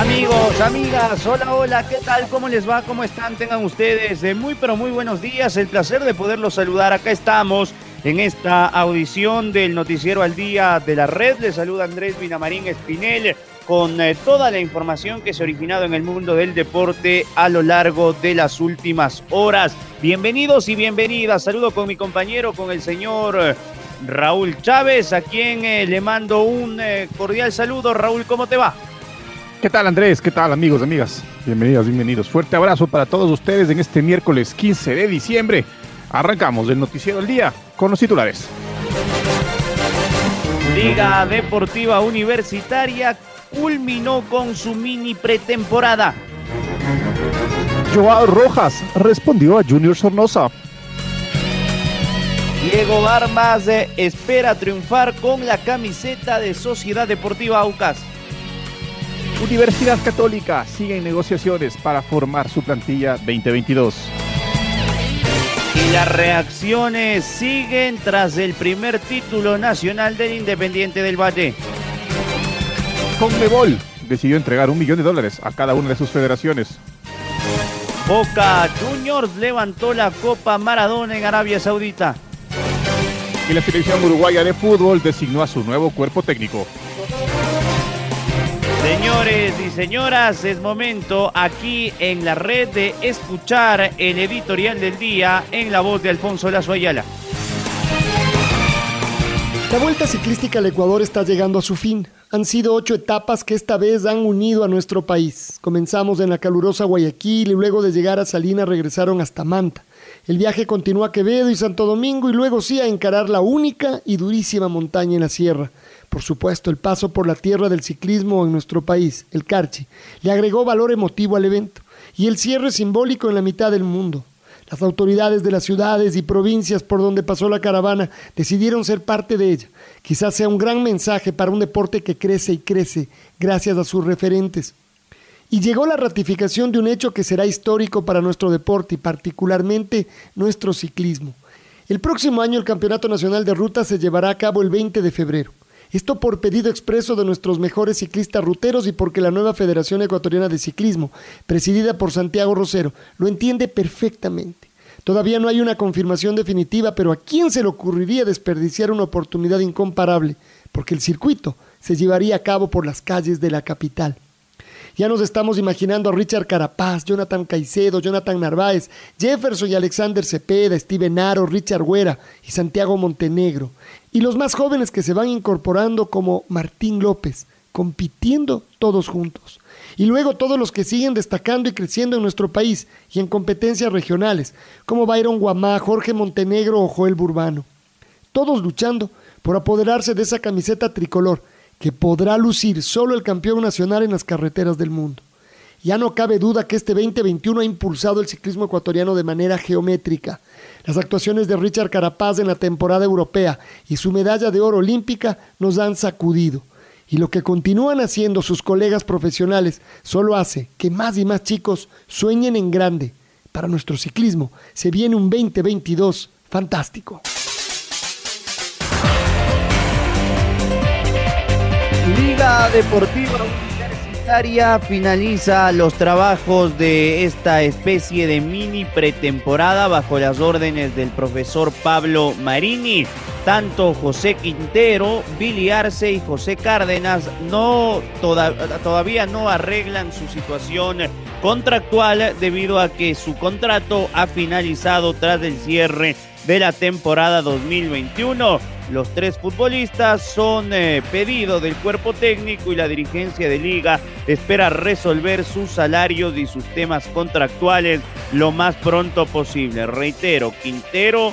Amigos, amigas, hola, hola, ¿qué tal? ¿Cómo les va? ¿Cómo están? Tengan ustedes de muy, pero muy buenos días. El placer de poderlos saludar. Acá estamos en esta audición del Noticiero al Día de la Red. Les saluda Andrés Vinamarín Espinel con eh, toda la información que se ha originado en el mundo del deporte a lo largo de las últimas horas. Bienvenidos y bienvenidas. Saludo con mi compañero, con el señor eh, Raúl Chávez, a quien eh, le mando un cordial saludo. Raúl, ¿cómo te va? ¿Qué tal Andrés? ¿Qué tal amigos, amigas? Bienvenidas, bienvenidos. Fuerte abrazo para todos ustedes en este miércoles 15 de diciembre. Arrancamos el noticiero del día con los titulares. Liga Deportiva Universitaria culminó con su mini pretemporada. Joao Rojas respondió a Junior Sornosa. Diego Armas eh, espera triunfar con la camiseta de Sociedad Deportiva Aucas. Universidad Católica sigue en negociaciones para formar su plantilla 2022. Y las reacciones siguen tras el primer título nacional del Independiente del Valle. Conmebol decidió entregar un millón de dólares a cada una de sus federaciones. Boca Juniors levantó la Copa Maradona en Arabia Saudita. Y la selección uruguaya de fútbol designó a su nuevo cuerpo técnico. Señores y señoras, es momento aquí en la red de escuchar el editorial del día en la voz de Alfonso Lazo Ayala. La vuelta ciclística al Ecuador está llegando a su fin. Han sido ocho etapas que esta vez han unido a nuestro país. Comenzamos en la calurosa Guayaquil y luego de llegar a Salinas regresaron hasta Manta. El viaje continúa a Quevedo y Santo Domingo y luego sí a encarar la única y durísima montaña en la sierra. Por supuesto, el paso por la tierra del ciclismo en nuestro país, el Carchi, le agregó valor emotivo al evento y el cierre simbólico en la mitad del mundo. Las autoridades de las ciudades y provincias por donde pasó la caravana decidieron ser parte de ella. Quizás sea un gran mensaje para un deporte que crece y crece gracias a sus referentes. Y llegó la ratificación de un hecho que será histórico para nuestro deporte y particularmente nuestro ciclismo. El próximo año el Campeonato Nacional de Ruta se llevará a cabo el 20 de febrero. Esto por pedido expreso de nuestros mejores ciclistas ruteros y porque la nueva Federación Ecuatoriana de Ciclismo, presidida por Santiago Rosero, lo entiende perfectamente. Todavía no hay una confirmación definitiva, pero ¿a quién se le ocurriría desperdiciar una oportunidad incomparable? Porque el circuito se llevaría a cabo por las calles de la capital. Ya nos estamos imaginando a Richard Carapaz, Jonathan Caicedo, Jonathan Narváez, Jefferson y Alexander Cepeda, Steven Aro, Richard Güera y Santiago Montenegro. Y los más jóvenes que se van incorporando como Martín López, compitiendo todos juntos. Y luego todos los que siguen destacando y creciendo en nuestro país y en competencias regionales, como Byron Guamá, Jorge Montenegro o Joel Burbano. Todos luchando por apoderarse de esa camiseta tricolor que podrá lucir solo el campeón nacional en las carreteras del mundo. Ya no cabe duda que este 2021 ha impulsado el ciclismo ecuatoriano de manera geométrica. Las actuaciones de Richard Carapaz en la temporada europea y su medalla de oro olímpica nos han sacudido. Y lo que continúan haciendo sus colegas profesionales solo hace que más y más chicos sueñen en grande. Para nuestro ciclismo se viene un 2022 fantástico. Liga Deportiva Finaliza los trabajos de esta especie de mini pretemporada bajo las órdenes del profesor Pablo Marini. Tanto José Quintero, Billy Arce y José Cárdenas no todavía no arreglan su situación contractual debido a que su contrato ha finalizado tras el cierre de la temporada 2021. Los tres futbolistas son eh, pedido del cuerpo técnico y la dirigencia de liga espera resolver sus salarios y sus temas contractuales lo más pronto posible. Reitero, Quintero,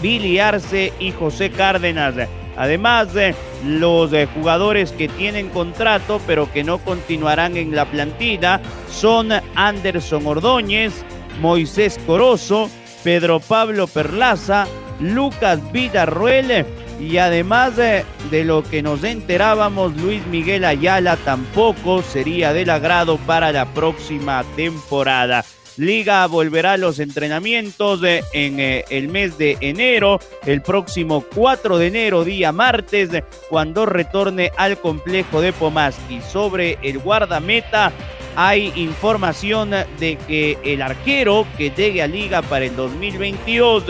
Billy Arce y José Cárdenas. Además, de los eh, jugadores que tienen contrato pero que no continuarán en la plantilla son Anderson Ordóñez, Moisés Corozo, Pedro Pablo Perlaza, Lucas Villarruel y además de, lo que nos enterábamos, Luis Miguel Ayala tampoco sería del agrado para la próxima temporada. Liga volverá a los entrenamientos en eh, el mes de enero, el próximo 4 de enero, día martes, cuando retorne al complejo de Pomaski. Sobre el guardameta, hay información de que el arquero que llegue a Liga para el 2022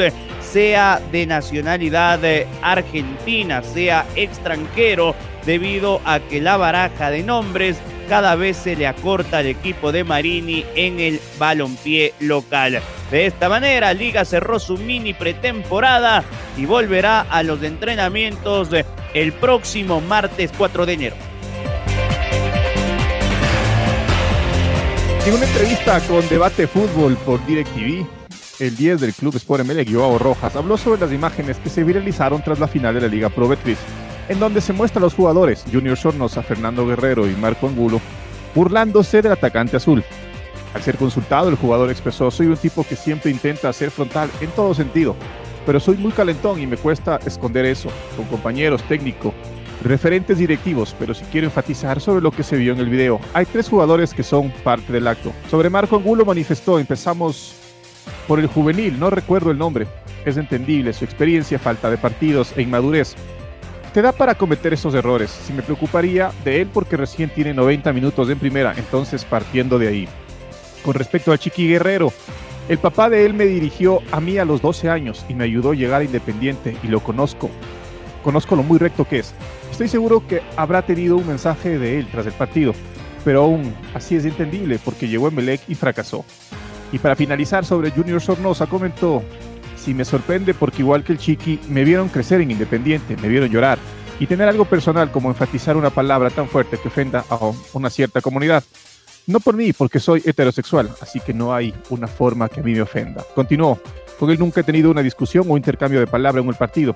sea de nacionalidad argentina, sea extranjero, debido a que la baraja de nombres cada vez se le acorta al equipo de Marini en el balompié local. De esta manera, Liga cerró su mini pretemporada y volverá a los entrenamientos el próximo martes 4 de enero. En una entrevista con Debate Fútbol por DirecTV, el 10 del club Sport ML, Joao Rojas, habló sobre las imágenes que se viralizaron tras la final de la Liga Pro Betis en donde se muestra a los jugadores Junior Sornosa, Fernando Guerrero y Marco Angulo burlándose del atacante azul. Al ser consultado, el jugador expresó, soy un tipo que siempre intenta ser frontal en todo sentido, pero soy muy calentón y me cuesta esconder eso, con compañeros, técnico, referentes directivos, pero si quiero enfatizar sobre lo que se vio en el video, hay tres jugadores que son parte del acto. Sobre Marco Angulo manifestó, empezamos por el juvenil, no recuerdo el nombre, es entendible su experiencia, falta de partidos e inmadurez, te da para cometer esos errores. Si me preocuparía de él porque recién tiene 90 minutos en primera, entonces partiendo de ahí. Con respecto a Chiqui Guerrero, el papá de él me dirigió a mí a los 12 años y me ayudó a llegar a Independiente y lo conozco. Conozco lo muy recto que es. Estoy seguro que habrá tenido un mensaje de él tras el partido, pero aún así es entendible porque llegó en Melec y fracasó. Y para finalizar sobre Junior Sornosa comentó, y me sorprende porque igual que el Chiqui, me vieron crecer en Independiente, me vieron llorar y tener algo personal como enfatizar una palabra tan fuerte que ofenda a una cierta comunidad. No por mí, porque soy heterosexual, así que no hay una forma que a mí me ofenda. Continuó, con él nunca he tenido una discusión o intercambio de palabra en el partido.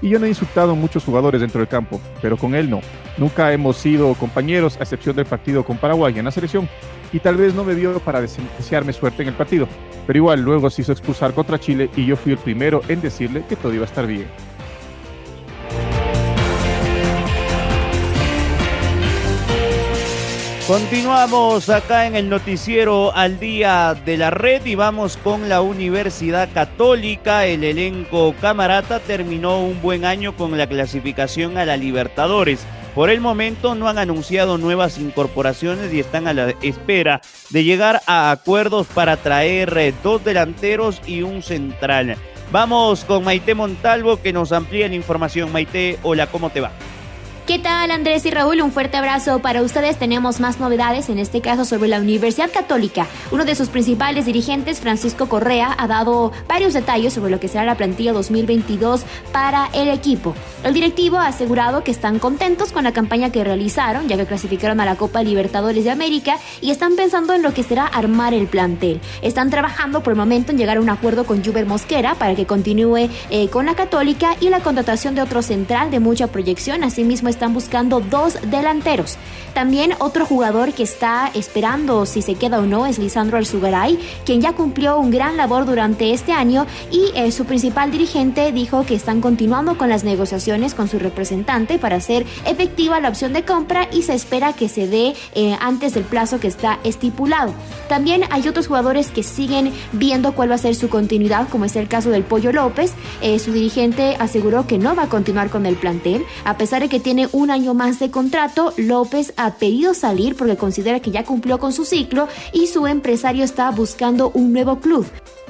Y yo no he insultado a muchos jugadores dentro del campo, pero con él no. Nunca hemos sido compañeros, a excepción del partido con Paraguay en la selección. Y tal vez no me vio para desearme suerte en el partido. Pero igual luego se hizo expulsar contra Chile y yo fui el primero en decirle que todo iba a estar bien. Continuamos acá en el noticiero al día de la red y vamos con la Universidad Católica. El elenco camarata terminó un buen año con la clasificación a la Libertadores. Por el momento no han anunciado nuevas incorporaciones y están a la espera de llegar a acuerdos para traer eh, dos delanteros y un central. Vamos con Maite Montalvo que nos amplía la información. Maite, hola, ¿cómo te va? ¿Qué tal Andrés y Raúl? Un fuerte abrazo para ustedes. Tenemos más novedades, en este caso sobre la Universidad Católica. Uno de sus principales dirigentes, Francisco Correa, ha dado varios detalles sobre lo que será la plantilla 2022 para el equipo. El directivo ha asegurado que están contentos con la campaña que realizaron, ya que clasificaron a la Copa Libertadores de América y están pensando en lo que será armar el plantel. Están trabajando por el momento en llegar a un acuerdo con Juber Mosquera para que continúe eh, con la Católica y la contratación de otro central de mucha proyección. Asimismo, están buscando dos delanteros. También otro jugador que está esperando si se queda o no es Lisandro Alzugaray, quien ya cumplió un gran labor durante este año y eh, su principal dirigente dijo que están continuando con las negociaciones con su representante para hacer efectiva la opción de compra y se espera que se dé eh, antes del plazo que está estipulado. También hay otros jugadores que siguen viendo cuál va a ser su continuidad, como es el caso del Pollo López. Eh, su dirigente aseguró que no va a continuar con el plantel, a pesar de que tiene un año más de contrato, López ha pedido salir porque considera que ya cumplió con su ciclo y su empresario está buscando un nuevo club.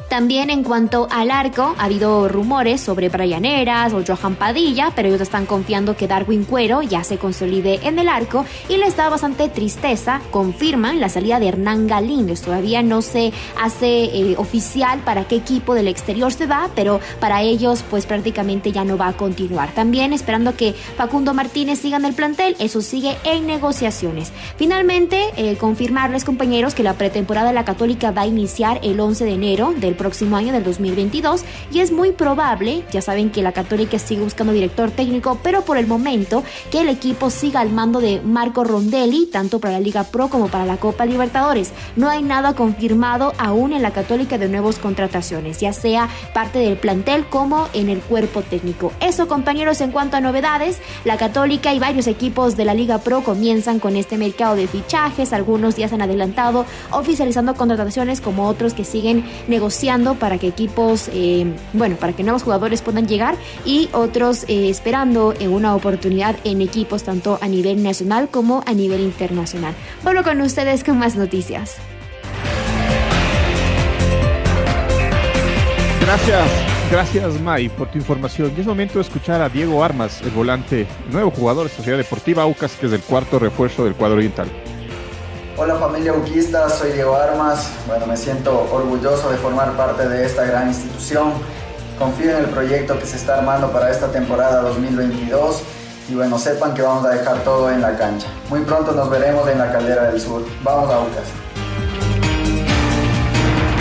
También en cuanto al arco, ha habido rumores sobre Brian Eras o Johan Padilla, pero ellos están confiando que Darwin Cuero ya se consolide en el arco y les da bastante tristeza. Confirman la salida de Hernán Galíndez. Todavía no se hace eh, oficial para qué equipo del exterior se va, pero para ellos pues prácticamente ya no va a continuar. También esperando que Facundo Martínez siga en el plantel, eso sigue en negociaciones. Finalmente, eh, confirmarles compañeros que la pretemporada de la Católica va a iniciar el 11 de enero del próximo año del 2022 y es muy probable, ya saben que la Católica sigue buscando director técnico, pero por el momento que el equipo siga al mando de Marco Rondelli, tanto para la Liga Pro como para la Copa Libertadores. No hay nada confirmado aún en la Católica de nuevas contrataciones, ya sea parte del plantel como en el cuerpo técnico. Eso compañeros en cuanto a novedades, la Católica y varios equipos de la Liga Pro comienzan con este mercado de fichajes, algunos se han adelantado oficializando contrataciones como otros que siguen negociando para que equipos, eh, bueno, para que nuevos jugadores puedan llegar y otros eh, esperando en una oportunidad en equipos tanto a nivel nacional como a nivel internacional. Bueno, con ustedes con más noticias. Gracias, gracias May por tu información. Y es momento de escuchar a Diego Armas, el volante, nuevo jugador de Sociedad Deportiva Aucas, que es el cuarto refuerzo del cuadro oriental. Hola familia buquista, soy Diego Armas. Bueno, me siento orgulloso de formar parte de esta gran institución. Confío en el proyecto que se está armando para esta temporada 2022 y bueno, sepan que vamos a dejar todo en la cancha. Muy pronto nos veremos en la Caldera del Sur. Vamos a Bucas.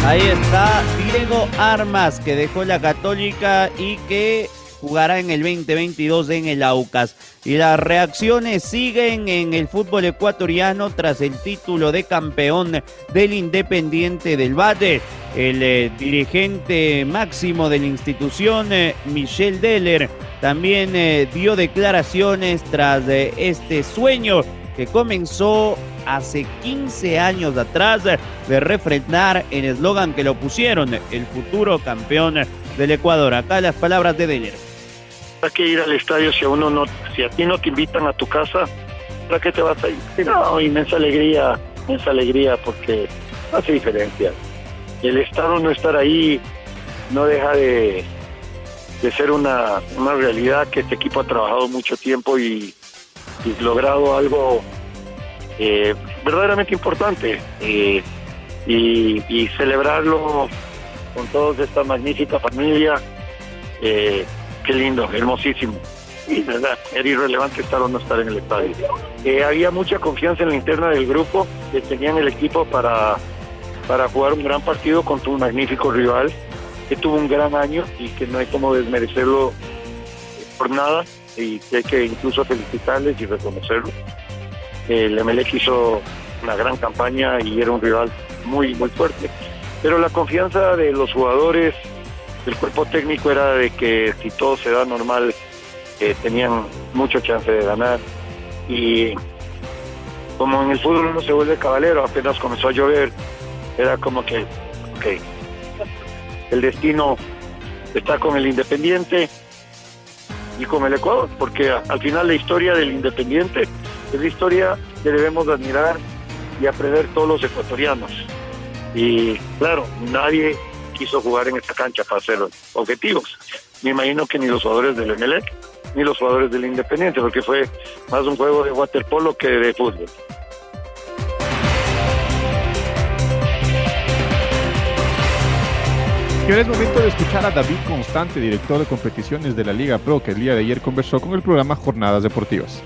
Ahí está Diego Armas que dejó la Católica y que jugará en el 2022 en el Aucas. Y las reacciones siguen en el fútbol ecuatoriano tras el título de campeón del Independiente del Valle. El eh, dirigente máximo de la institución, eh, Michel Deller, también eh, dio declaraciones tras este sueño que comenzó hace 15 años atrás de refrendar el eslogan que lo pusieron, el futuro campeón del Ecuador. Acá las palabras de Deller que ir al estadio si a uno no, si a ti no te invitan a tu casa? ¿Para qué te vas a ir? No, inmensa alegría, inmensa alegría porque hace diferencia. El estar o no estar ahí no deja de, ser una, una realidad que este equipo ha trabajado mucho tiempo y, logrado algo eh, verdaderamente importante. Eh, y, y, celebrarlo con toda esta magnífica familia. Eh, Qué lindo, hermosísimo. Y verdad, era irrelevante estar o no estar en el estadio. Eh, había mucha confianza en la interna del grupo, que tenían el equipo para, para jugar un gran partido contra un magnífico rival, que tuvo un gran año y que no hay como desmerecerlo por nada, y hay que incluso felicitarles y reconocerlo. El MLX hizo una gran campaña y era un rival muy, muy fuerte. Pero la confianza de los jugadores, el cuerpo técnico era de que si todo se da normal, eh, tenían mucha chance de ganar. Y como en el fútbol uno se vuelve caballero, apenas comenzó a llover, era como que, ok, el destino está con el Independiente y con el Ecuador, porque al final la historia del Independiente es la historia que debemos admirar y aprender todos los ecuatorianos. Y claro, nadie quiso jugar en esta cancha para ser objetivos. Me imagino que ni los jugadores del Emelec ni los jugadores del Independiente, porque fue más un juego de waterpolo que de fútbol. Y ahora momento de escuchar a David Constante, director de competiciones de la Liga Pro, que el día de ayer conversó con el programa Jornadas Deportivas.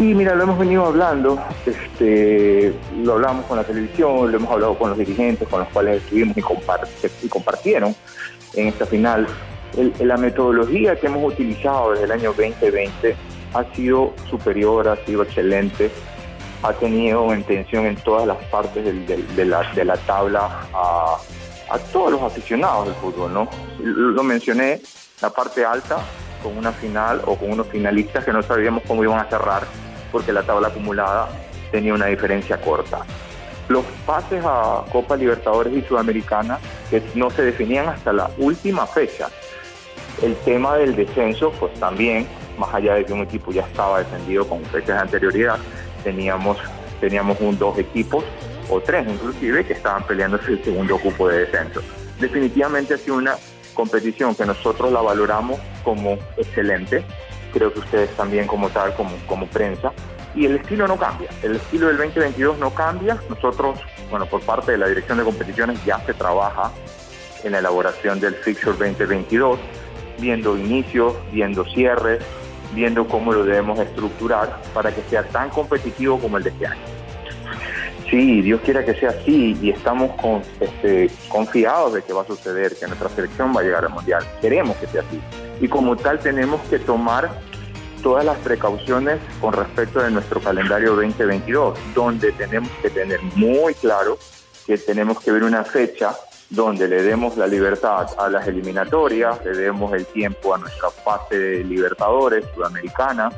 Sí, mira, lo hemos venido hablando, este, lo hablamos con la televisión, lo hemos hablado con los dirigentes con los cuales estuvimos y, compartieron en esta final. la metodología que hemos utilizado desde el año 2020 ha sido superior, ha sido excelente, ha tenido intención en todas las partes de, la, tabla a, a, todos los aficionados del fútbol, ¿no? Lo mencioné, la parte alta, con una final o con unos finalistas que no sabíamos cómo iban a cerrar porque la tabla acumulada tenía una diferencia corta. Los pases a Copa Libertadores y Sudamericana que no se definían hasta la última fecha. El tema del descenso, pues también, más allá de que un equipo ya estaba defendido con fechas de anterioridad, teníamos, teníamos un, dos equipos o tres inclusive, que estaban peleando el segundo cupo de descenso. Definitivamente ha sido una competición que nosotros la valoramos como excelente, creo que ustedes también como tal, como, como prensa, y el estilo no cambia, el estilo del 2022 no cambia, nosotros, bueno, por parte de la Dirección de Competiciones ya se trabaja en la elaboración del Fixture 2022, viendo inicios, viendo cierres, viendo cómo lo debemos estructurar para que sea tan competitivo como el de este año. Sí, Dios quiera que sea así y estamos este, confiados de que va a suceder, que nuestra selección va a llegar al Mundial. Queremos que sea así. Y como tal tenemos que tomar todas las precauciones con respecto de nuestro calendario 2022, donde tenemos que tener muy claro que tenemos que ver una fecha donde le demos la libertad a las eliminatorias, le demos el tiempo a nuestra fase de Libertadores, Sudamericana,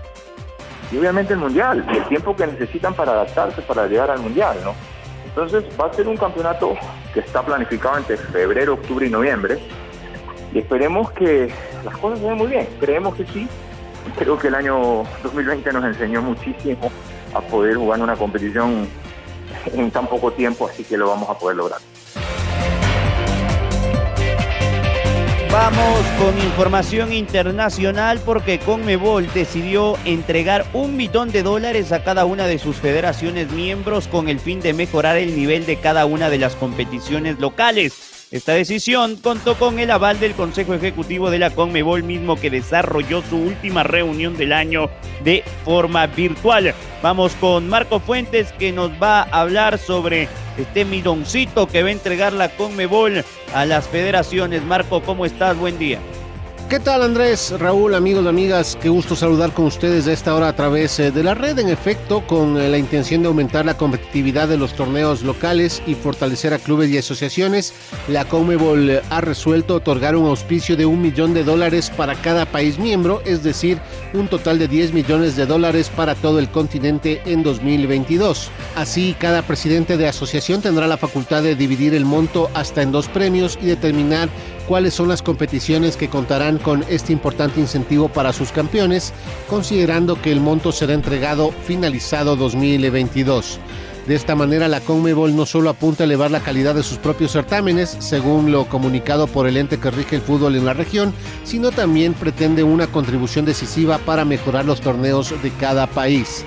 y obviamente el Mundial, el tiempo que necesitan para adaptarse para llegar al Mundial, ¿no? Entonces va a ser un campeonato que está planificado entre febrero, octubre y noviembre, y esperemos que las cosas se den muy bien, creemos que sí, creo que el año 2020 nos enseñó muchísimo a poder jugar una competición en tan poco tiempo, así que lo vamos a poder lograr. Vamos con información internacional porque Conmebol decidió entregar un millón de dólares a cada una de sus federaciones miembros con el fin de mejorar el nivel de cada una de las competiciones locales. Esta decisión contó con el aval del Consejo Ejecutivo de la Conmebol mismo que desarrolló su última reunión del año de forma virtual. Vamos con Marco Fuentes que nos va a hablar sobre este milloncito que va a entregar la Conmebol a las federaciones. Marco, ¿cómo estás? Buen día. ¿Qué tal Andrés, Raúl, amigos, amigas? Qué gusto saludar con ustedes de esta hora a través eh, de la red. En efecto, con eh, la intención de aumentar la competitividad de los torneos locales y fortalecer a clubes y asociaciones, la Comebol eh, ha resuelto otorgar un auspicio de un millón de dólares para cada país miembro, es decir, un total de 10 millones de dólares para todo el continente en 2022. Así, cada presidente de asociación tendrá la facultad de dividir el monto hasta en dos premios y determinar cuáles son las competiciones que contarán con este importante incentivo para sus campeones, considerando que el monto será entregado finalizado 2022. De esta manera, la Conmebol no solo apunta a elevar la calidad de sus propios certámenes, según lo comunicado por el ente que rige el fútbol en la región, sino también pretende una contribución decisiva para mejorar los torneos de cada país.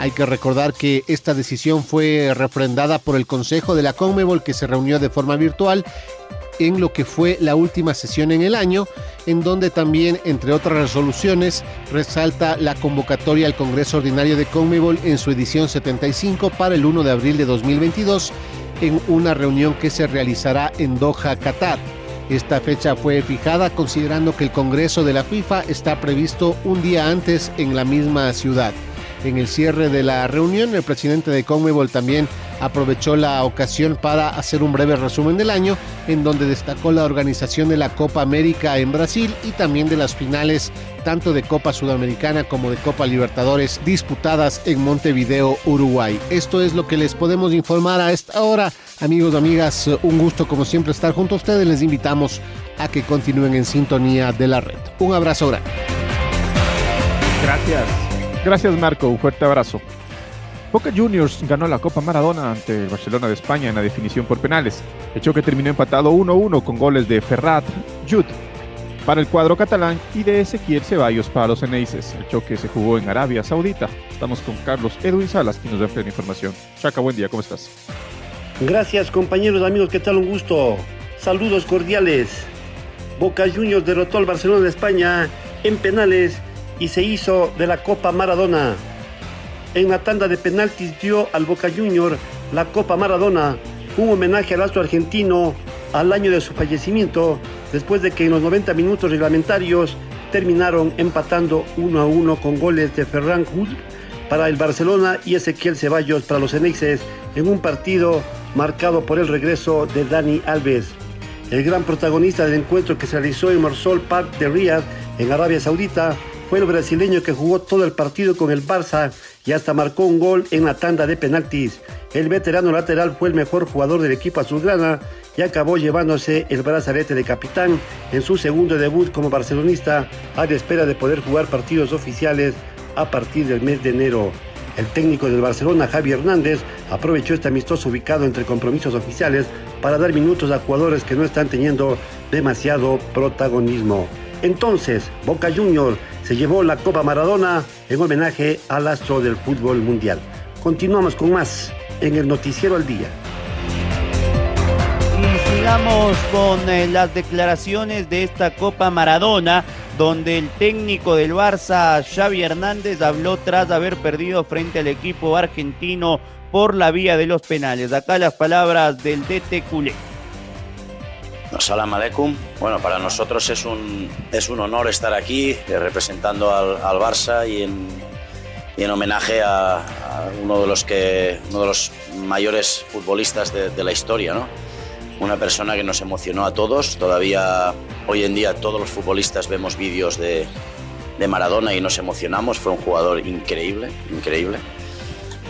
Hay que recordar que esta decisión fue refrendada por el Consejo de la Conmebol que se reunió de forma virtual en lo que fue la última sesión en el año, en donde también, entre otras resoluciones, resalta la convocatoria al Congreso Ordinario de Conmebol en su edición 75 para el 1 de abril de 2022, en una reunión que se realizará en Doha, Qatar. Esta fecha fue fijada considerando que el Congreso de la FIFA está previsto un día antes en la misma ciudad. En el cierre de la reunión, el presidente de Conmebol también aprovechó la ocasión para hacer un breve resumen del año, en donde destacó la organización de la Copa América en Brasil y también de las finales tanto de Copa Sudamericana como de Copa Libertadores disputadas en Montevideo, Uruguay. Esto es lo que les podemos informar a esta hora. Amigos, amigas, un gusto como siempre estar junto a ustedes. Les invitamos a que continúen en sintonía de la red. Un abrazo grande. Gracias. Gracias Marco, un fuerte abrazo. Boca Juniors ganó la Copa Maradona ante el Barcelona de España en la definición por penales, hecho que terminó empatado 1-1 con goles de Ferrat, Jud para el cuadro catalán y de Ezequiel Ceballos para los Eneises. El choque se jugó en Arabia Saudita. Estamos con Carlos Edwin Salas, quien nos da plena información. Chaca, buen día, ¿cómo estás? Gracias compañeros, amigos, ¿qué tal? Un gusto. Saludos cordiales. Boca Juniors derrotó al Barcelona de España en penales y se hizo de la Copa Maradona. En la tanda de penaltis dio al Boca Junior la Copa Maradona, un homenaje al astro argentino al año de su fallecimiento, después de que en los 90 minutos reglamentarios terminaron empatando uno a uno con goles de Ferran Hood para el Barcelona y Ezequiel Ceballos para los Eneixes en un partido marcado por el regreso de Dani Alves. El gran protagonista del encuentro que se realizó en Marsol Park de Riyadh, en Arabia Saudita, fue el brasileño que jugó todo el partido con el Barça y hasta marcó un gol en la tanda de penaltis. El veterano lateral fue el mejor jugador del equipo azulgrana y acabó llevándose el brazalete de capitán en su segundo debut como barcelonista a la espera de poder jugar partidos oficiales a partir del mes de enero. El técnico del Barcelona, Javi Hernández, aprovechó este amistoso ubicado entre compromisos oficiales para dar minutos a jugadores que no están teniendo demasiado protagonismo. Entonces, Boca Junior se llevó la Copa Maradona en homenaje al astro del fútbol mundial. Continuamos con más en el Noticiero al Día. Y sigamos con eh, las declaraciones de esta Copa Maradona, donde el técnico del Barça, Xavi Hernández, habló tras haber perdido frente al equipo argentino por la vía de los penales. Acá las palabras del DT Culé. Salam aleikum. Bueno, para nosotros es un, es un honor estar aquí eh, representando al, al Barça y en, y en homenaje a, uno, de los que, uno de los mayores futbolistas de, de la historia, ¿no? Una persona que nos emocionó a todos. Todavía hoy en día todos los futbolistas vemos vídeos de, de Maradona y nos emocionamos. Fue un jugador increíble, increíble.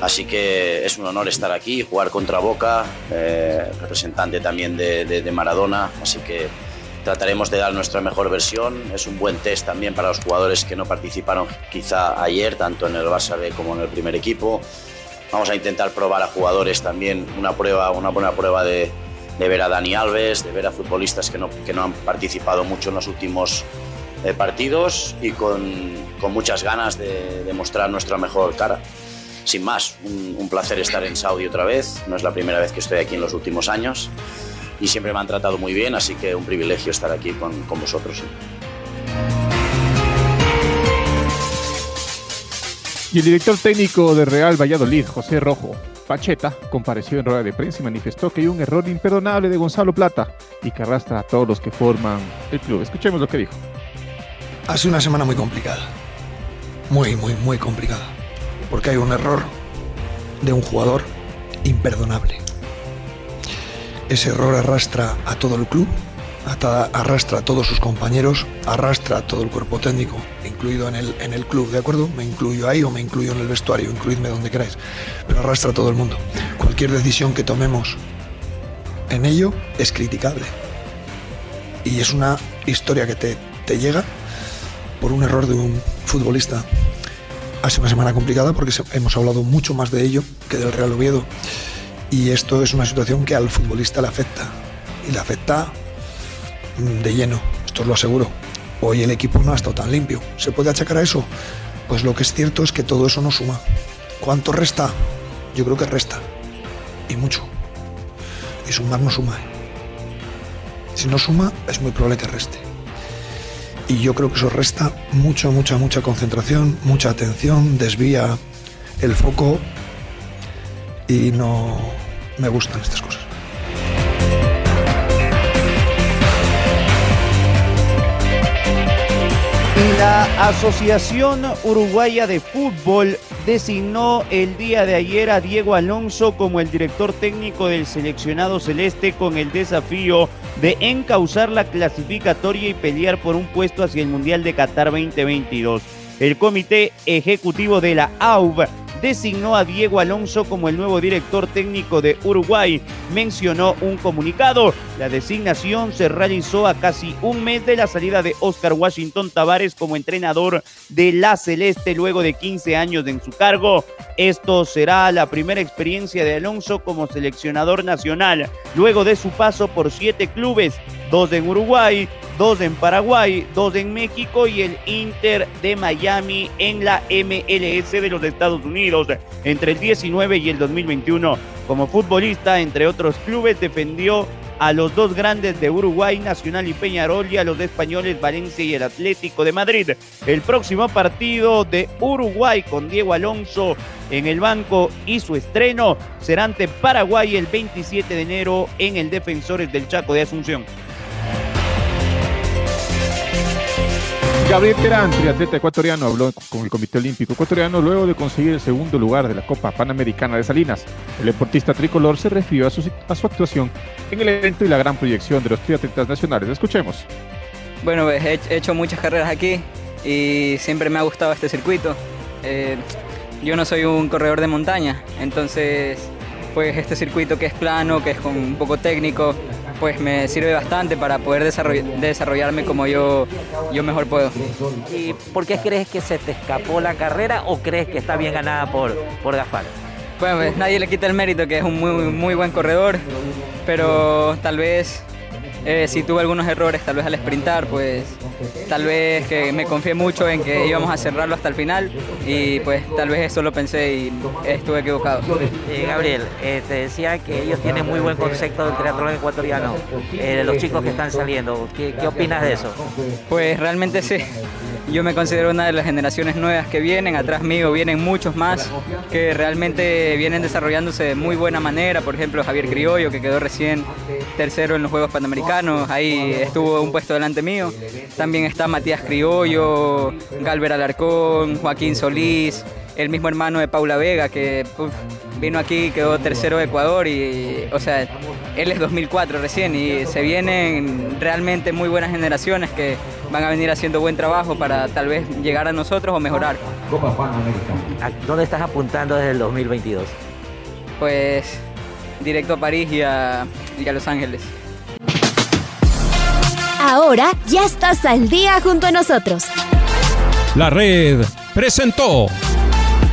Así que es un honor estar aquí, jugar contra Boca, eh, representante también de, Maradona, así que trataremos de dar nuestra mejor versión. Es un buen test también para los jugadores que no participaron quizá ayer, tanto en el Barça B como en el primer equipo. Vamos a intentar probar a jugadores también una prueba, una buena prueba de, ver a Dani Alves, de ver a futbolistas que no, que no han participado mucho en los últimos eh, partidos y con, con muchas ganas de mostrar nuestra mejor cara sin más, un, un, placer estar en Saudi otra vez. No es la primera vez que estoy aquí en los últimos años y siempre me han tratado muy bien, así que un privilegio estar aquí con, con vosotros. Y el director técnico de Real Valladolid, José Rojo, Pacheta, compareció en rueda de prensa y manifestó que hay un error imperdonable de Gonzalo Plata y que arrastra a todos los que forman el club. Escuchemos lo que dijo. Hace una semana muy complicada. Muy, muy, muy complicada porque hay un error de un jugador imperdonable. Ese error arrastra a todo el club, arrastra a todos sus compañeros, arrastra a todo el cuerpo técnico, incluido en el, en el club, ¿de acuerdo? Me incluyo ahí o me incluyo en el vestuario, incluidme donde queráis, pero arrastra a todo el mundo. Cualquier decisión que tomemos en ello es criticable. Y es una historia que te, te llega por un error de un futbolista ha sido una semana complicada porque hemos hablado mucho más de ello que del Real Oviedo. Y esto es una situación que al futbolista le afecta. Y le afecta de lleno, esto os lo aseguro. Hoy el equipo no ha estado tan limpio. ¿Se puede achacar a eso? Pues lo que es cierto es que todo eso no suma. ¿Cuánto resta? Yo creo que resta. Y mucho. Y sumar no suma. Si no suma, es muy probable que reste y yo creo que eso resta mucha, mucha, mucha concentración, mucha atención, desvía el foco y no me gustan estas cosas. La Asociación Uruguaya de Fútbol designó el día de ayer a Diego Alonso como el director técnico del seleccionado celeste con el desafío de encauzar la clasificatoria y pelear por un puesto hacia el Mundial de Qatar 2022. El comité ejecutivo de la AUB designó a Diego Alonso como el nuevo director técnico de Uruguay. Mencionó un comunicado. La designación se realizó a casi un mes de la salida de Oscar Washington Tavares como entrenador de la Celeste luego de 15 años en su cargo. Esto será la primera experiencia de Alonso como seleccionador nacional, luego de su paso por siete clubes, dos en Uruguay, dos en Paraguay, dos en México y el Inter de Miami en la MLS de los Estados Unidos. Entre el 19 y el 2021, como futbolista, entre otros clubes, defendió a los dos grandes de Uruguay, Nacional y Peñarol, y a los españoles Valencia y el Atlético de Madrid. El próximo partido de Uruguay con Diego Alonso en el banco y su estreno será ante Paraguay el 27 de enero en el Defensores del Chaco de Asunción. Gabriel Terán, triatleta ecuatoriano, habló con el Comité Olímpico Ecuatoriano luego de conseguir el segundo lugar de la Copa Panamericana de Salinas. El deportista tricolor se refirió a su, actuación en el evento y la gran proyección de los triatletas nacionales. Escuchemos. Bueno, he hecho muchas carreras aquí y siempre me ha gustado este circuito. Eh, yo no soy un corredor de montaña, entonces pues este circuito que es plano, que es con un poco técnico, pues me sirve bastante para poder desarrollarme como yo, yo mejor puedo. ¿Y por qué crees que se te escapó la carrera o crees que está bien ganada por, por Gaspar? Bueno, pues nadie le quita el mérito, que es un muy, muy buen corredor, pero tal vez eh, si tuve algunos errores, tal vez al sprintar, pues tal vez que me confié mucho en que íbamos a cerrarlo hasta el final y pues tal vez eso lo pensé y estuve equivocado. Eh, Gabriel, eh, te decía que ellos tienen muy buen concepto del triatlón ecuatoriano, de los chicos que están saliendo. ¿Qué, ¿Qué opinas de eso? Pues realmente sí. Yo me considero una de las generaciones nuevas que vienen, atrás mío vienen muchos más que realmente vienen desarrollándose de muy buena manera, por ejemplo Javier Criollo que quedó recién tercero en los Juegos Panamericanos, ahí estuvo un puesto delante mío, también está Matías Criollo, Galver Alarcón, Joaquín Solís, el mismo hermano de Paula Vega que vino aquí, quedó tercero de Ecuador y, o sea, él es 2004 recién y se vienen realmente muy buenas generaciones que van a venir haciendo buen trabajo para tal vez llegar a nosotros o mejorar. ¿Dónde estás apuntando desde el 2022? Pues directo a París y a, y a Los Ángeles. Ahora ya estás al día junto a nosotros. La red presentó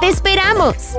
¡Te esperamos!